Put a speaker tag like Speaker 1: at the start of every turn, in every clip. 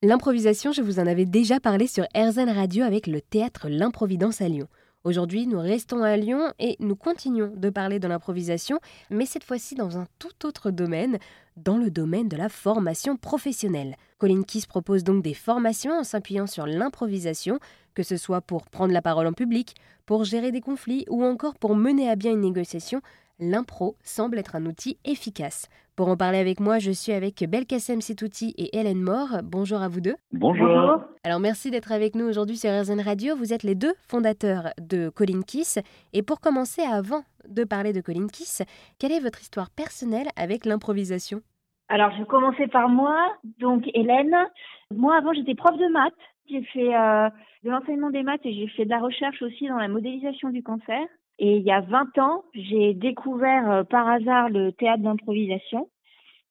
Speaker 1: L'improvisation, je vous en avais déjà parlé sur RZN Radio avec le théâtre L'Improvidence à Lyon. Aujourd'hui, nous restons à Lyon et nous continuons de parler de l'improvisation, mais cette fois-ci dans un tout autre domaine, dans le domaine de la formation professionnelle. Colin Kiss propose donc des formations en s'appuyant sur l'improvisation, que ce soit pour prendre la parole en public, pour gérer des conflits ou encore pour mener à bien une négociation. L'impro semble être un outil efficace. Pour en parler avec moi, je suis avec Belkacem Setouti et Hélène Moore. Bonjour à vous deux.
Speaker 2: Bonjour.
Speaker 1: Alors merci d'être avec nous aujourd'hui sur RZN Radio. Vous êtes les deux fondateurs de Colin Kiss. Et pour commencer, avant de parler de Colin Kiss, quelle est votre histoire personnelle avec l'improvisation?
Speaker 2: Alors je vais commencer par moi. Donc Hélène, moi avant j'étais prof de maths. J'ai fait euh, de l'enseignement des maths et j'ai fait de la recherche aussi dans la modélisation du cancer. Et il y a 20 ans, j'ai découvert euh, par hasard le théâtre d'improvisation.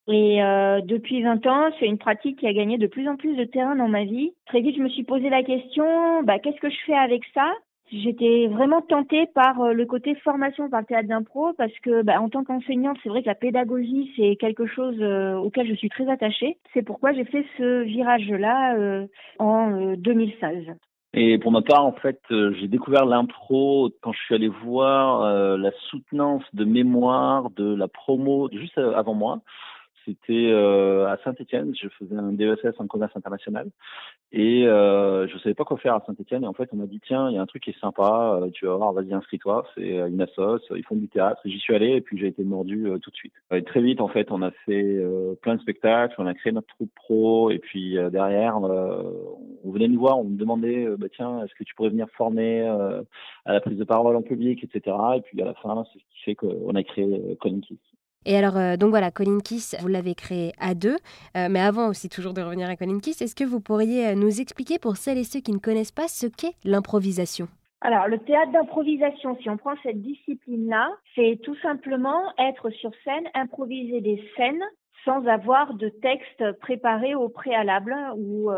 Speaker 2: Et euh, depuis 20 ans, c'est une pratique qui a gagné de plus en plus de terrain dans ma vie. Très vite, je me suis posé la question, bah, qu'est-ce que je fais avec ça? J'étais vraiment tentée par euh, le côté formation par le théâtre d'impro parce que bah, en tant qu'enseignante, c'est vrai que la pédagogie, c'est quelque chose auquel je suis très attachée. C'est pourquoi j'ai fait ce virage-là en 2016.
Speaker 3: Et pour ma part, en fait, euh, j'ai découvert l'impro quand je suis allé voir euh, la soutenance de mémoire de la promo juste euh, avant moi. C'était euh, à Saint-Etienne, je faisais un DESS en commerce international et euh, je savais pas quoi faire à Saint-Etienne et en fait on m'a dit tiens il y a un truc qui est sympa, euh, tu vas voir, vas-y inscris-toi, c'est une assoce, ils font du théâtre. J'y suis allé et puis j'ai été mordu tout de suite. Et très vite en fait on a fait plein de spectacles, on a créé notre troupe pro et puis derrière on venait nous voir, on me demandait bah tiens est-ce que tu pourrais venir former à la prise de parole en public etc. Et puis à la fin c'est ce qui fait qu'on a créé Colin Kiss.
Speaker 1: Et alors, euh, donc voilà, Colin Kiss, vous l'avez créé à deux. Euh, mais avant aussi, toujours de revenir à Colin Kiss, est-ce que vous pourriez euh, nous expliquer pour celles et ceux qui ne connaissent pas ce qu'est l'improvisation?
Speaker 2: Alors, le théâtre d'improvisation, si on prend cette discipline-là, c'est tout simplement être sur scène, improviser des scènes sans avoir de texte préparé au préalable ou,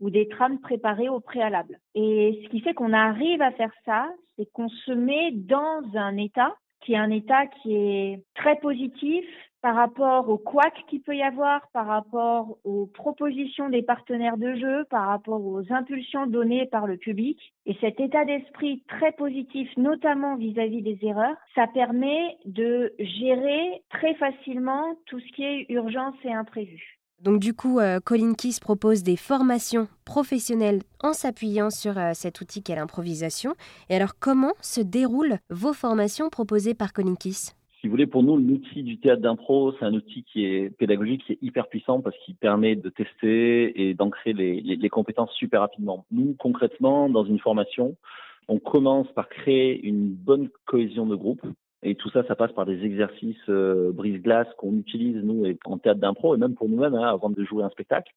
Speaker 2: ou des trames préparées au préalable. Et ce qui fait qu'on arrive à faire ça, c'est qu'on se met dans un état qui est un état qui est très positif par rapport au couac qu'il peut y avoir, par rapport aux propositions des partenaires de jeu, par rapport aux impulsions données par le public. Et cet état d'esprit très positif, notamment vis-à-vis des erreurs, ça permet de gérer très facilement tout ce qui est urgence et imprévu.
Speaker 1: Donc du coup, euh, Colin Kiss propose des formations professionnelles en s'appuyant sur euh, cet outil qu'est l'improvisation. Et alors comment se déroulent vos formations proposées par Colin Kiss
Speaker 3: si vous voulez, pour nous, l'outil du théâtre d'impro, c'est un outil qui est pédagogique, qui est hyper puissant parce qu'il permet de tester et d'ancrer les compétences super rapidement. Nous, concrètement, dans une formation, on commence par créer une bonne cohésion de groupe. Et tout ça, ça passe par des exercices euh, brise-glace qu'on utilise, nous, en théâtre d'impro, et même pour nous-mêmes, hein, avant de jouer un spectacle.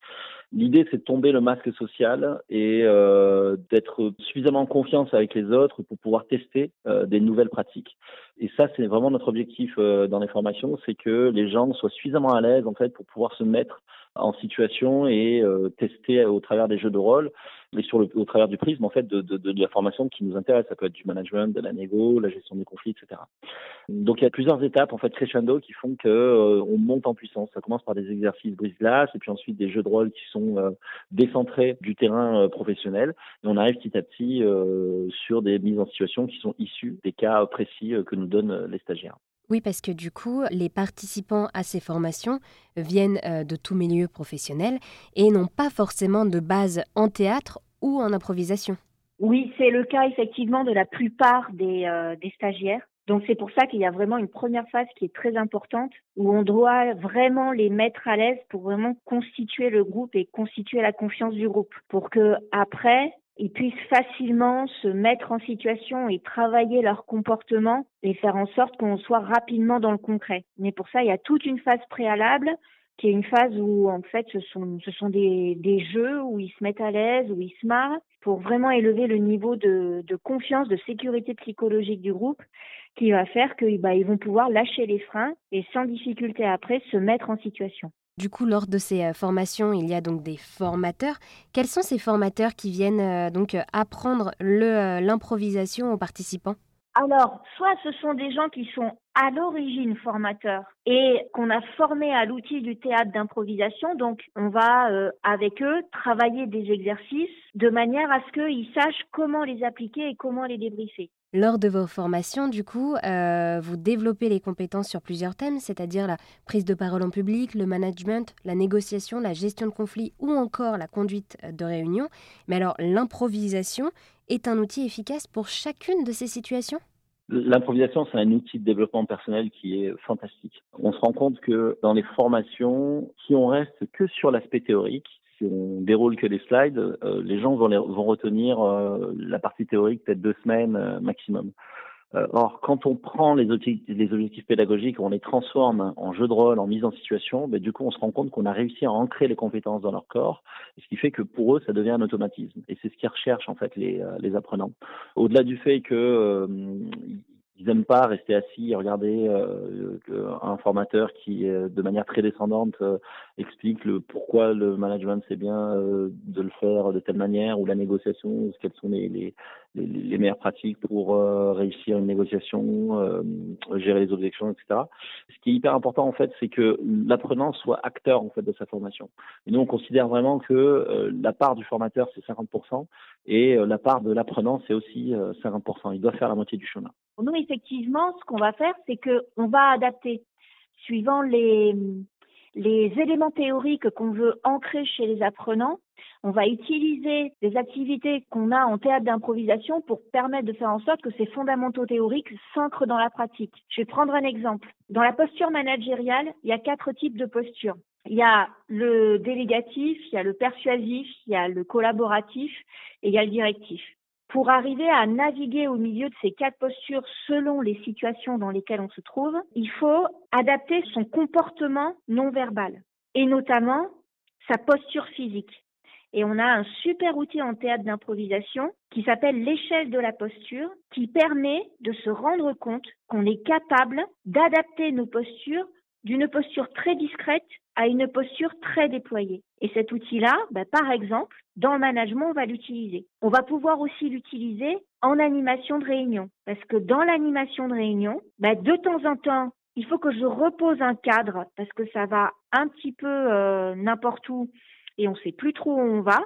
Speaker 3: L'idée, c'est de tomber le masque social et euh, d'être suffisamment en confiance avec les autres pour pouvoir tester euh, des nouvelles pratiques. Et ça, c'est vraiment notre objectif dans les formations, c'est que les gens soient suffisamment à l'aise, en fait, pour pouvoir se mettre en situation et euh, tester au travers des jeux de rôle et sur le, au travers du prisme en fait de, de, de, la formation qui nous intéresse. Ça peut être du management, de la négo, la gestion des conflits, etc. Donc il y a plusieurs étapes en fait crescendo qui font que euh, on monte en puissance. Ça commence par des exercices brise-glace et puis ensuite des jeux de rôle qui sont euh, décentrés du terrain professionnel et on arrive petit à petit sur des mises en situation qui sont issues des cas précis que nous donnent les stagiaires.
Speaker 1: Oui, parce que du coup, les participants à ces formations viennent euh, de tout milieu professionnel et n'ont pas forcément de base en théâtre ou en improvisation.
Speaker 2: Oui, c'est le cas effectivement de la plupart des, euh, des stagiaires. Donc c'est pour ça qu'il y a vraiment une première phase qui est très importante où on doit vraiment les mettre à l'aise pour vraiment constituer le groupe et constituer la confiance du groupe pour que après ils puissent facilement se mettre en situation et travailler leur comportement et faire en sorte qu'on soit rapidement dans le concret. Mais pour ça, il y a toute une phase préalable qui est une phase où en fait ce sont des, jeux où ils se mettent à l'aise, où ils se marrent pour vraiment élever le niveau de, confiance, de sécurité psychologique du groupe qui va faire qu'ils bah, vont pouvoir lâcher les freins et sans difficulté après se mettre en situation.
Speaker 1: Du coup, lors de ces euh, formations, il y a donc des formateurs. Quels sont ces formateurs qui viennent euh, donc euh, apprendre l'improvisation aux participants?
Speaker 2: Alors, soit ce sont des gens qui sont à l'origine formateurs et qu'on a formés à l'outil du théâtre d'improvisation. Donc, on va avec eux travailler des exercices de manière à ce qu'ils sachent comment les appliquer et comment les débriefer.
Speaker 1: Lors de vos formations, du coup, euh, vous développez les compétences sur plusieurs thèmes, c'est-à-dire la prise de parole en public, le management, la négociation, la gestion de conflits ou encore la conduite de réunion. Mais alors, l'improvisation est un outil efficace pour chacune de ces situations?
Speaker 3: L'improvisation, c'est un outil de développement personnel qui est fantastique. On se rend compte que dans les formations, si on reste que sur l'aspect théorique, si on déroule que des slides, euh, les gens vont, vont retenir euh, la partie théorique peut-être deux semaines euh, maximum. or, quand on prend les objectifs, les objectifs pédagogiques, on les transforme en jeu de rôle, en mise en situation, ben, du coup, on se rend compte qu'on a réussi à ancrer les compétences dans leur corps, ce qui fait que pour eux, ça devient un automatisme. Et c'est ce qu'ils recherchent en fait les, les apprenants. Au-delà du fait que ils n'aiment pas rester assis et regarder euh, un formateur qui, de manière très descendante, euh, explique le pourquoi le management c'est bien euh, de le faire de telle manière ou la négociation, quelles sont les, les, les, meilleures pratiques pour euh, réussir une négociation, gérer les objections, etc. Ce qui est hyper important en fait, c'est que l'apprenant soit acteur en fait de sa formation. Et nous on considère vraiment que la part du formateur c'est 50% et la part de l'apprenant c'est aussi 50%. Il doit faire la moitié du chemin.
Speaker 2: Nous, effectivement, ce qu'on va faire, c'est qu'on va adapter suivant les, éléments théoriques qu'on veut ancrer chez les apprenants. On va utiliser des activités qu'on a en théâtre d'improvisation pour permettre de faire en sorte que ces fondamentaux théoriques s'ancrent dans la pratique. Je vais prendre un exemple. Dans la posture managériale, il y a quatre types de postures. Il y a le délégatif, il y a le persuasif, il y a le collaboratif et il y a le directif. Pour arriver à naviguer au milieu de ces quatre postures selon les situations dans lesquelles on se trouve, il faut adapter son comportement non verbal et notamment sa posture physique. Et on a un super outil en théâtre d'improvisation qui s'appelle l'échelle de la posture, qui permet de se rendre compte qu'on est capable d'adapter nos postures d'une posture très discrète à une posture très déployée. Et cet outil-là, bah, par exemple, dans le management, on va l'utiliser. On va pouvoir aussi l'utiliser en animation de réunion. Parce que dans l'animation de réunion, bah, de temps en temps, il faut que je repose un cadre parce que ça va un petit peu euh, n'importe où et on ne sait plus trop où on va.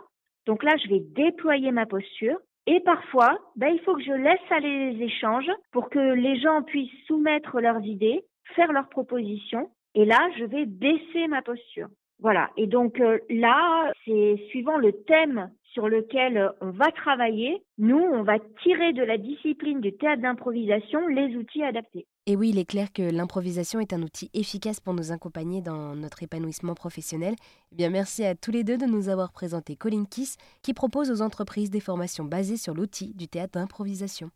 Speaker 2: Donc là, je vais déployer ma posture. Et parfois, bah, il faut que je laisse aller les échanges pour que les gens puissent soumettre leurs idées faire leurs propositions. Et là, je vais baisser ma posture. Voilà. Et donc euh, là, c'est suivant le thème sur lequel euh, on va travailler, nous, on va tirer de la discipline du théâtre d'improvisation les outils adaptés.
Speaker 1: Et oui, il est clair que l'improvisation est un outil efficace pour nous accompagner dans notre épanouissement professionnel. Eh bien, merci à tous les deux de nous avoir présenté Colin Kiss, qui propose aux entreprises des formations basées sur l'outil du théâtre d'improvisation.